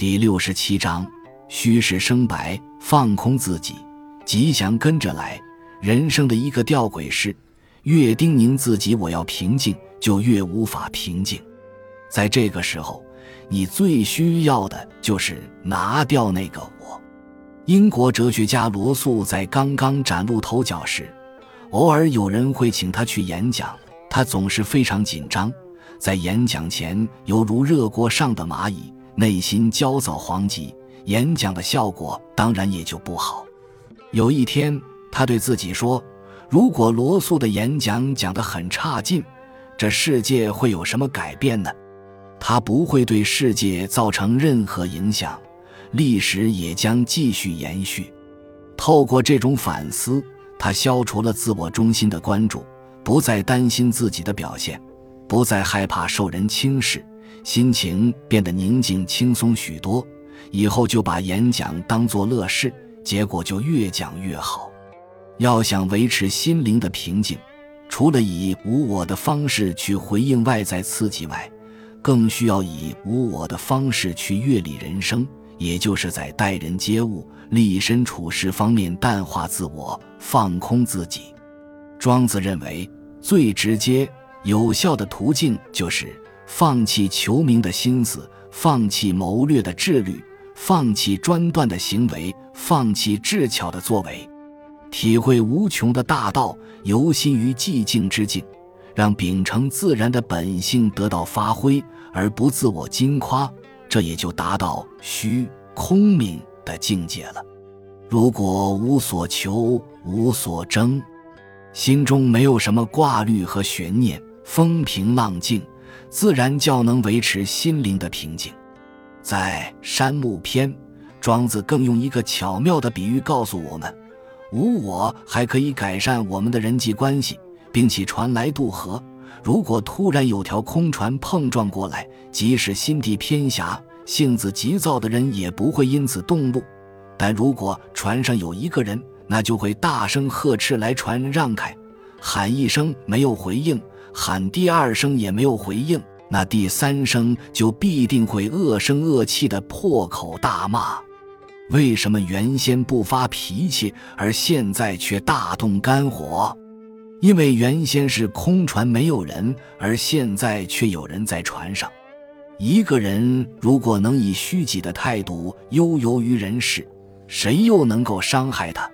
第六十七章：虚实生白，放空自己，吉祥跟着来。人生的一个吊诡是，越叮咛自己我要平静，就越无法平静。在这个时候，你最需要的就是拿掉那个我。英国哲学家罗素在刚刚崭露头角时，偶尔有人会请他去演讲，他总是非常紧张，在演讲前犹如热锅上的蚂蚁，内心焦躁惶急，演讲的效果当然也就不好。有一天，他对自己说：“如果罗素的演讲讲得很差劲，这世界会有什么改变呢？他不会对世界造成任何影响。”历史也将继续延续。透过这种反思，他消除了自我中心的关注，不再担心自己的表现，不再害怕受人轻视，心情变得宁静轻松许多。以后就把演讲当作乐事，结果就越讲越好。要想维持心灵的平静，除了以无我的方式去回应外在刺激外，更需要以无我的方式去阅历人生。也就是在待人接物、立身处世方面淡化自我、放空自己。庄子认为，最直接有效的途径就是放弃求名的心思，放弃谋略的智虑，放弃专断的行为，放弃智巧的作为，体会无穷的大道，游心于寂静之境，让秉承自然的本性得到发挥，而不自我矜夸。这也就达到虚空明的境界了。如果无所求、无所争，心中没有什么挂虑和悬念，风平浪静，自然较能维持心灵的平静。在《山木篇》，庄子更用一个巧妙的比喻告诉我们：无我还可以改善我们的人际关系，并起船来渡河。如果突然有条空船碰撞过来，即使心地偏狭、性子急躁的人也不会因此动怒；但如果船上有一个人，那就会大声呵斥来船让开，喊一声没有回应，喊第二声也没有回应，那第三声就必定会恶声恶气的破口大骂。为什么原先不发脾气，而现在却大动肝火？因为原先是空船没有人，而现在却有人在船上。一个人如果能以虚己的态度悠游于人世，谁又能够伤害他？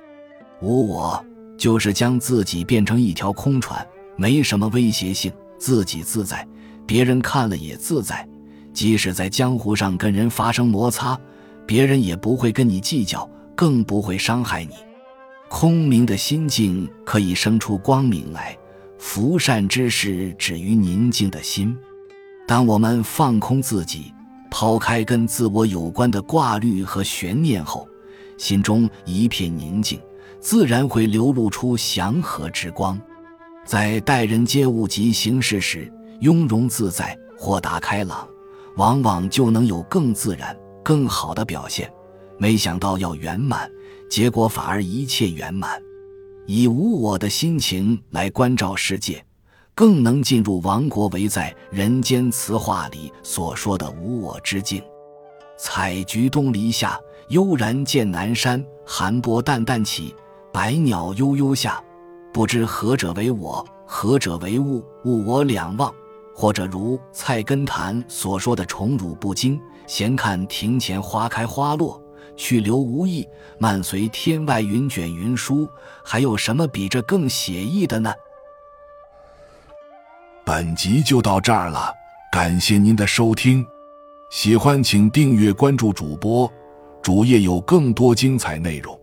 无我就是将自己变成一条空船，没什么威胁性，自己自在，别人看了也自在。即使在江湖上跟人发生摩擦，别人也不会跟你计较，更不会伤害你。空明的心境可以生出光明来，福善之事止于宁静的心。当我们放空自己，抛开跟自我有关的挂虑和悬念后，心中一片宁静，自然会流露出祥和之光。在待人接物及行事时，雍容自在、豁达开朗，往往就能有更自然、更好的表现。没想到要圆满。结果反而一切圆满，以无我的心情来关照世界，更能进入王国维在《人间词话》里所说的无我之境。采菊东篱下，悠然见南山。寒波淡淡起，百鸟悠悠下。不知何者为我，何者为物？物我两忘。或者如菜根谭所说的“宠辱不惊，闲看庭前花开花落”。去留无意，漫随天外云卷云舒，还有什么比这更写意的呢？本集就到这儿了，感谢您的收听，喜欢请订阅关注主播，主页有更多精彩内容。